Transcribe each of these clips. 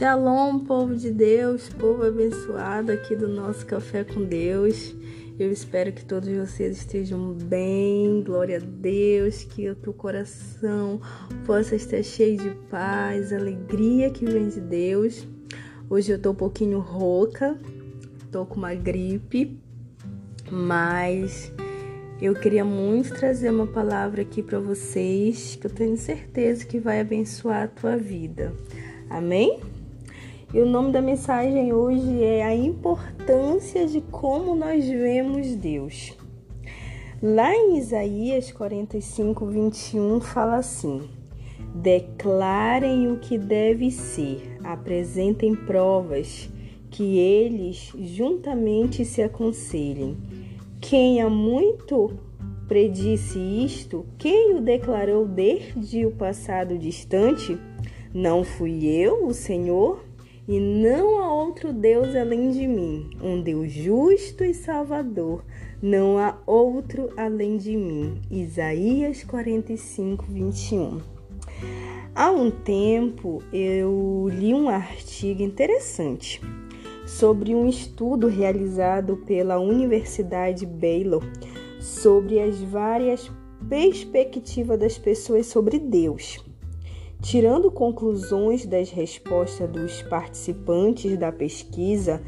Shalom, povo de Deus, povo abençoado aqui do nosso Café com Deus. Eu espero que todos vocês estejam bem, glória a Deus, que o teu coração possa estar cheio de paz, alegria que vem de Deus. Hoje eu tô um pouquinho rouca, tô com uma gripe, mas eu queria muito trazer uma palavra aqui para vocês que eu tenho certeza que vai abençoar a tua vida. Amém? E o nome da mensagem hoje é a importância de como nós vemos Deus. Lá em Isaías 45, 21 fala assim: Declarem o que deve ser, apresentem provas, que eles juntamente se aconselhem. Quem há muito predisse isto, quem o declarou desde o passado distante? Não fui eu, o Senhor? E não há outro Deus além de mim, um Deus justo e salvador, não há outro além de mim. Isaías 45, 21. Há um tempo eu li um artigo interessante sobre um estudo realizado pela Universidade Baylor sobre as várias perspectivas das pessoas sobre Deus. Tirando conclusões das respostas dos participantes da pesquisa,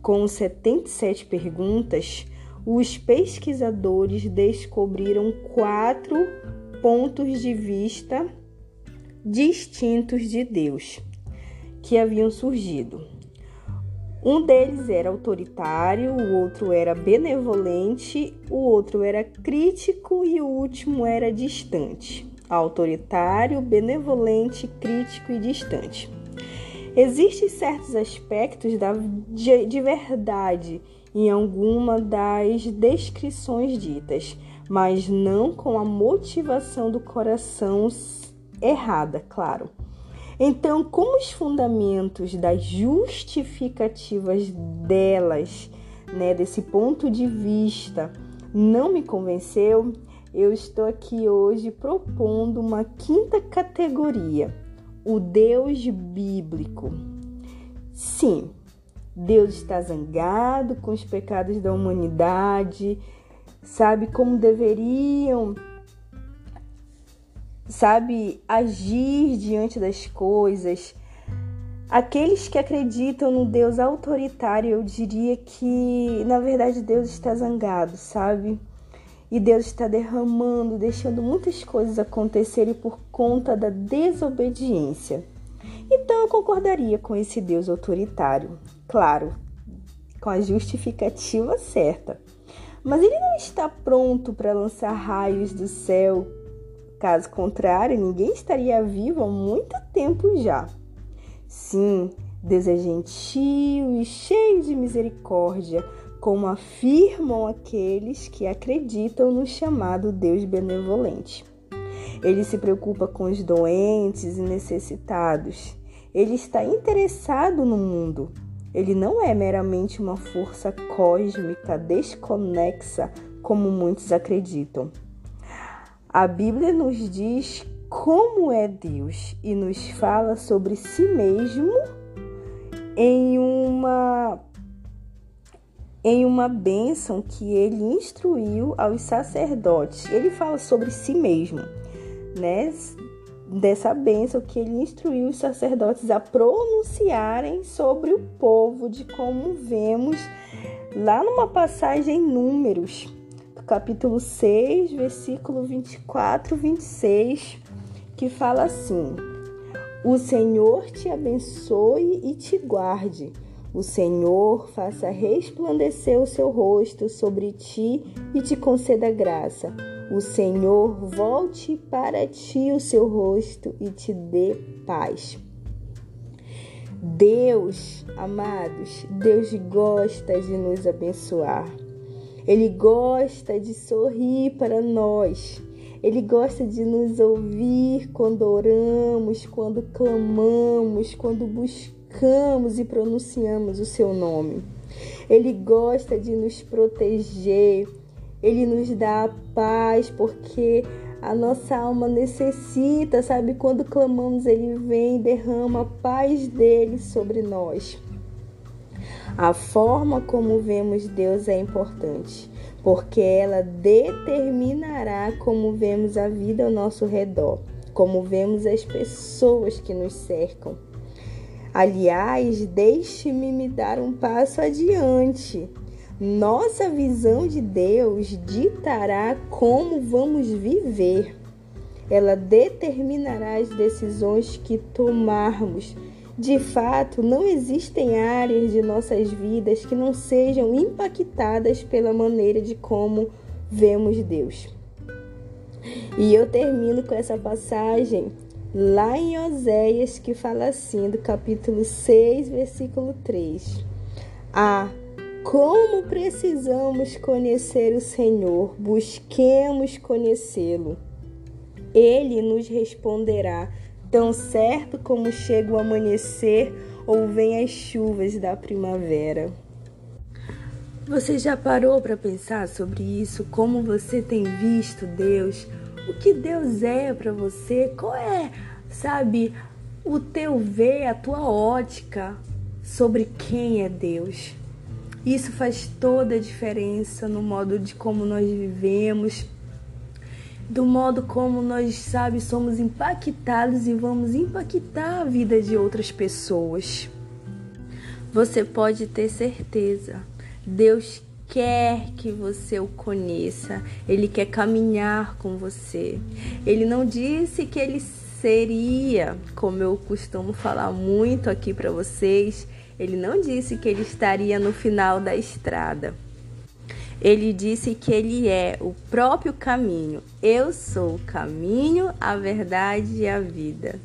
com 77 perguntas, os pesquisadores descobriram quatro pontos de vista distintos de Deus que haviam surgido. Um deles era autoritário, o outro era benevolente, o outro era crítico e o último era distante autoritário, benevolente, crítico e distante. Existem certos aspectos da, de, de verdade em alguma das descrições ditas, mas não com a motivação do coração errada, claro. Então, como os fundamentos das justificativas delas, né, desse ponto de vista, não me convenceu, eu estou aqui hoje propondo uma quinta categoria: o Deus bíblico. Sim, Deus está zangado com os pecados da humanidade, sabe como deveriam, sabe, agir diante das coisas. Aqueles que acreditam no Deus autoritário, eu diria que na verdade Deus está zangado, sabe? E Deus está derramando, deixando muitas coisas acontecerem por conta da desobediência. Então eu concordaria com esse Deus autoritário, claro, com a justificativa certa. Mas ele não está pronto para lançar raios do céu. Caso contrário, ninguém estaria vivo há muito tempo já. Sim, Deus é gentil e cheio de misericórdia, como afirmam aqueles que acreditam no chamado Deus benevolente. Ele se preocupa com os doentes e necessitados. Ele está interessado no mundo. Ele não é meramente uma força cósmica desconexa, como muitos acreditam. A Bíblia nos diz como é Deus e nos fala sobre si mesmo em uma em uma bênção que ele instruiu aos sacerdotes. Ele fala sobre si mesmo, né? Dessa bênção que ele instruiu os sacerdotes a pronunciarem sobre o povo, de como vemos lá numa passagem em Números, capítulo 6, versículo 24, 26, que fala assim: O Senhor te abençoe e te guarde. O Senhor faça resplandecer o seu rosto sobre ti e te conceda graça. O Senhor volte para ti o seu rosto e te dê paz. Deus, amados, Deus gosta de nos abençoar. Ele gosta de sorrir para nós. Ele gosta de nos ouvir quando oramos, quando clamamos, quando buscamos invocamos e pronunciamos o seu nome. Ele gosta de nos proteger, ele nos dá a paz porque a nossa alma necessita, sabe? Quando clamamos, Ele vem e derrama a paz dele sobre nós. A forma como vemos Deus é importante, porque ela determinará como vemos a vida ao nosso redor, como vemos as pessoas que nos cercam. Aliás, deixe-me me dar um passo adiante. Nossa visão de Deus ditará como vamos viver. Ela determinará as decisões que tomarmos. De fato, não existem áreas de nossas vidas que não sejam impactadas pela maneira de como vemos Deus. E eu termino com essa passagem lá em Oséias que fala assim, do capítulo 6, versículo 3. Ah, como precisamos conhecer o Senhor, busquemos conhecê-lo. Ele nos responderá, tão certo como chega o amanhecer ou vem as chuvas da primavera. Você já parou para pensar sobre isso? Como você tem visto Deus? O que Deus é para você? Qual é, sabe, o teu ver, a tua ótica sobre quem é Deus? Isso faz toda a diferença no modo de como nós vivemos, do modo como nós, sabe, somos impactados e vamos impactar a vida de outras pessoas. Você pode ter certeza, Deus quer que você o conheça, ele quer caminhar com você. Ele não disse que ele seria, como eu costumo falar muito aqui para vocês, ele não disse que ele estaria no final da estrada. Ele disse que ele é o próprio caminho. Eu sou o caminho, a verdade e a vida.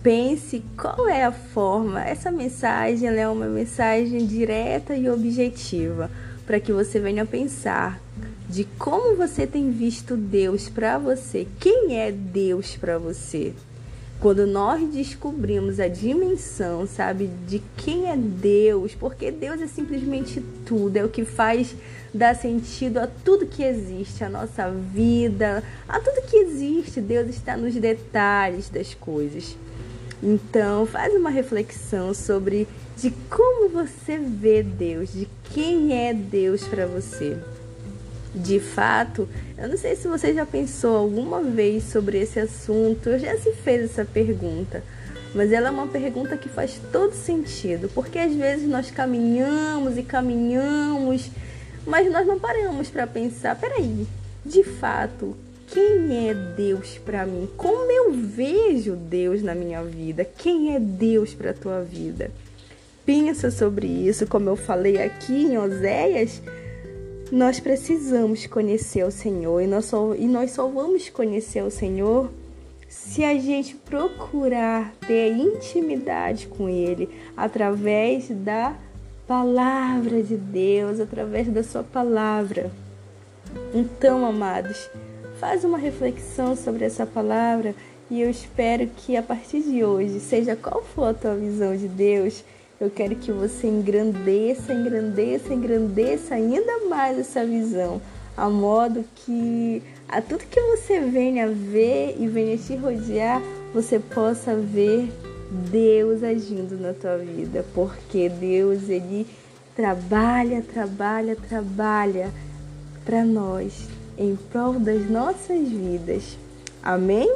Pense qual é a forma. Essa mensagem é uma mensagem direta e objetiva para que você venha pensar de como você tem visto Deus para você. Quem é Deus para você? Quando nós descobrimos a dimensão, sabe, de quem é Deus, porque Deus é simplesmente tudo, é o que faz dar sentido a tudo que existe, a nossa vida, a tudo que existe. Deus está nos detalhes das coisas. Então, faz uma reflexão sobre de como você vê Deus, de quem é Deus para você. De fato, eu não sei se você já pensou alguma vez sobre esse assunto, eu já se fez essa pergunta, mas ela é uma pergunta que faz todo sentido, porque às vezes nós caminhamos e caminhamos, mas nós não paramos para pensar, peraí, de fato, quem é Deus para mim? Como eu vejo Deus na minha vida? Quem é Deus para a tua vida? Pensa sobre isso, como eu falei aqui em Oséias, nós precisamos conhecer o Senhor e nós, só, e nós só vamos conhecer o Senhor se a gente procurar ter intimidade com Ele através da palavra de Deus, através da Sua palavra. Então, amados, faz uma reflexão sobre essa palavra e eu espero que a partir de hoje, seja qual for a tua visão de Deus, eu quero que você engrandeça, engrandeça, engrandeça ainda mais essa visão, a modo que a tudo que você venha ver e venha te rodear, você possa ver Deus agindo na tua vida, porque Deus ele trabalha, trabalha, trabalha para nós em prol das nossas vidas. Amém?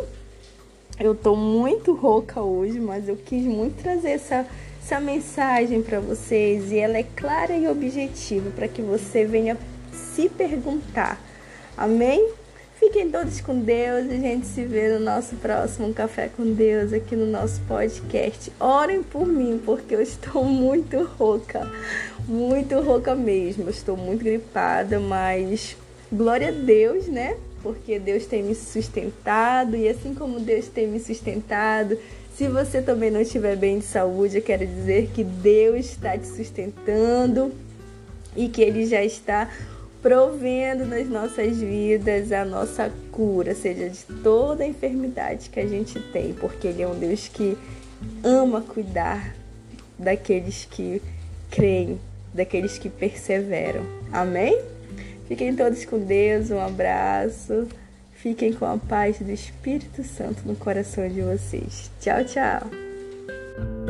Eu tô muito rouca hoje, mas eu quis muito trazer essa essa mensagem para vocês e ela é clara e objetiva para que você venha se perguntar. Amém? Fiquem todos com Deus e a gente se vê no nosso próximo Café com Deus aqui no nosso podcast. Orem por mim, porque eu estou muito rouca, muito rouca mesmo. Eu estou muito gripada, mas glória a Deus, né? Porque Deus tem me sustentado e assim como Deus tem me sustentado, se você também não estiver bem de saúde, eu quero dizer que Deus está te sustentando e que Ele já está provendo nas nossas vidas a nossa cura, seja de toda a enfermidade que a gente tem, porque Ele é um Deus que ama cuidar daqueles que creem, daqueles que perseveram. Amém? Fiquem todos com Deus, um abraço. Fiquem com a paz do Espírito Santo no coração de vocês. Tchau, tchau!